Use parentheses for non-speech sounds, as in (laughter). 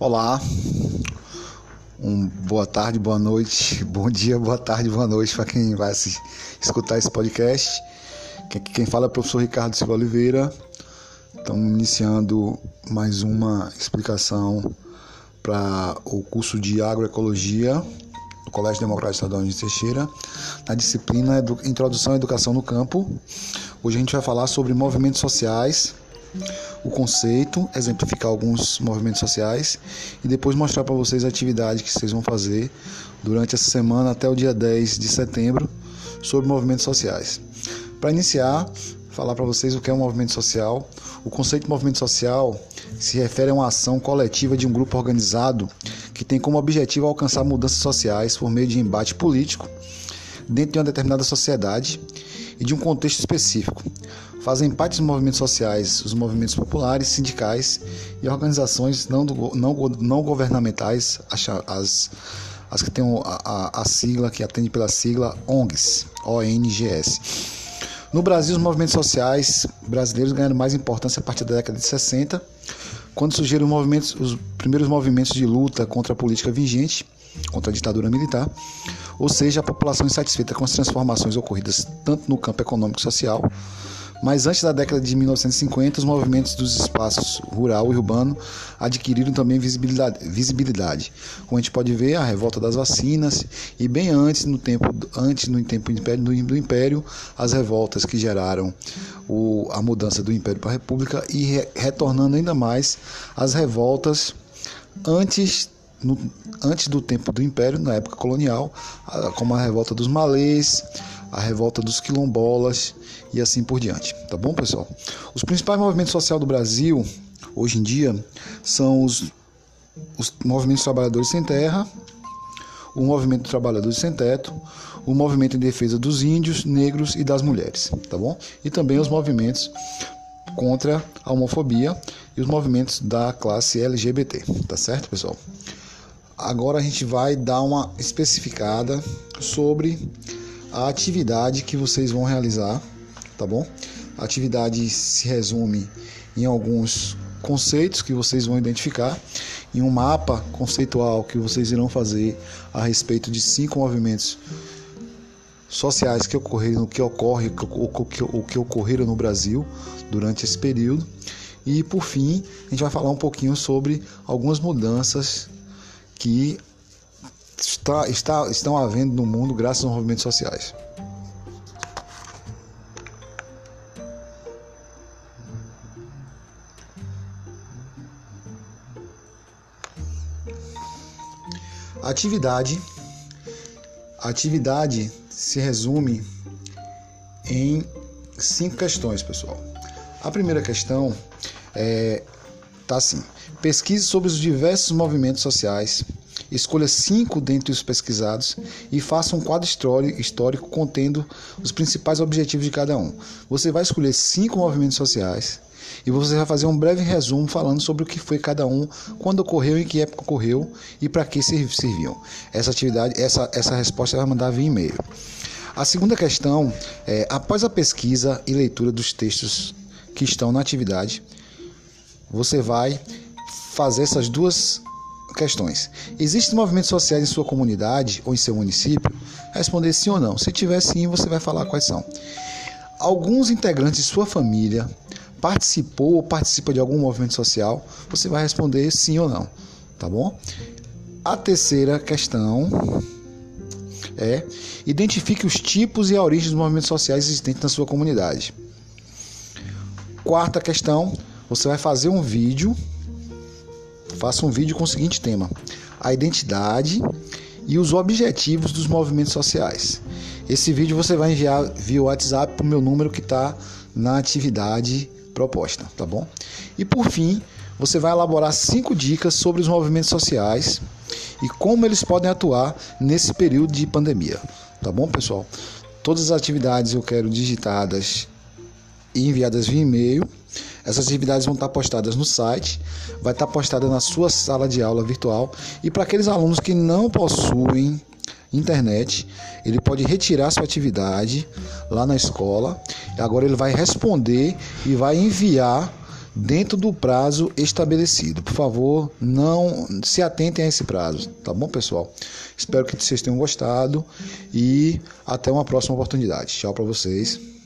Olá, um boa tarde, boa noite, (laughs) bom dia, boa tarde, boa noite para quem vai escutar esse podcast. Quem fala é o professor Ricardo Silva Oliveira. Estamos iniciando mais uma explicação para o curso de agroecologia do Colégio Democrático Estadual de Teixeira, na disciplina Introdução à Educação no Campo. Hoje a gente vai falar sobre movimentos sociais o conceito, exemplificar alguns movimentos sociais e depois mostrar para vocês a atividade que vocês vão fazer durante essa semana até o dia 10 de setembro sobre movimentos sociais. Para iniciar, falar para vocês o que é um movimento social. O conceito de movimento social se refere a uma ação coletiva de um grupo organizado que tem como objetivo alcançar mudanças sociais por meio de embate político dentro de uma determinada sociedade e de um contexto específico, Fazem parte dos movimentos sociais os movimentos populares, sindicais e organizações não, do, não, não governamentais, as, as que têm a, a, a sigla, que atende pela sigla ONGs, ONGS. No Brasil, os movimentos sociais brasileiros ganharam mais importância a partir da década de 60, quando surgiram os, os primeiros movimentos de luta contra a política vigente, contra a ditadura militar, ou seja, a população insatisfeita com as transformações ocorridas tanto no campo econômico e social, mas antes da década de 1950, os movimentos dos espaços rural e urbano adquiriram também visibilidade, visibilidade. Como a gente pode ver, a revolta das vacinas e bem antes no tempo antes no tempo do império, as revoltas que geraram o, a mudança do império para a república e re, retornando ainda mais as revoltas antes no, antes do tempo do Império, na época colonial, como a revolta dos malês, a revolta dos quilombolas e assim por diante. Tá bom, pessoal? Os principais movimentos sociais do Brasil, hoje em dia, são os, os movimentos trabalhadores sem terra, o movimento trabalhadores sem teto, o movimento em defesa dos índios, negros e das mulheres, tá bom? E também os movimentos contra a homofobia e os movimentos da classe LGBT, tá certo, pessoal? Agora a gente vai dar uma especificada sobre a atividade que vocês vão realizar, tá bom? A atividade se resume em alguns conceitos que vocês vão identificar, em um mapa conceitual que vocês irão fazer a respeito de cinco movimentos sociais que ocorreram, que ocorre, o que, que ocorreram no Brasil durante esse período. E por fim, a gente vai falar um pouquinho sobre algumas mudanças que está, está, estão havendo no mundo graças aos movimentos sociais. Atividade. Atividade se resume em cinco questões, pessoal. A primeira questão é tá assim: pesquise sobre os diversos movimentos sociais Escolha cinco dentre os pesquisados e faça um quadro histórico contendo os principais objetivos de cada um. Você vai escolher cinco movimentos sociais e você vai fazer um breve resumo falando sobre o que foi cada um, quando ocorreu, em que época ocorreu e para que serviam. Essa atividade, essa, essa resposta vai mandar via e-mail. A segunda questão é: após a pesquisa e leitura dos textos que estão na atividade, você vai fazer essas duas questões. Existem movimentos sociais em sua comunidade ou em seu município? Responder sim ou não. Se tiver sim, você vai falar quais são. Alguns integrantes de sua família participou ou participa de algum movimento social? Você vai responder sim ou não, tá bom? A terceira questão é identifique os tipos e a origem dos movimentos sociais existentes na sua comunidade. Quarta questão, você vai fazer um vídeo faça um vídeo com o seguinte tema: a identidade e os objetivos dos movimentos sociais. Esse vídeo você vai enviar via WhatsApp para o meu número que está na atividade proposta, tá bom? E por fim, você vai elaborar cinco dicas sobre os movimentos sociais e como eles podem atuar nesse período de pandemia, tá bom, pessoal? Todas as atividades eu quero digitadas e enviadas via e-mail essas atividades vão estar postadas no site, vai estar postada na sua sala de aula virtual e para aqueles alunos que não possuem internet, ele pode retirar sua atividade lá na escola. Agora ele vai responder e vai enviar dentro do prazo estabelecido. Por favor, não se atentem a esse prazo, tá bom, pessoal? Espero que vocês tenham gostado e até uma próxima oportunidade. Tchau para vocês.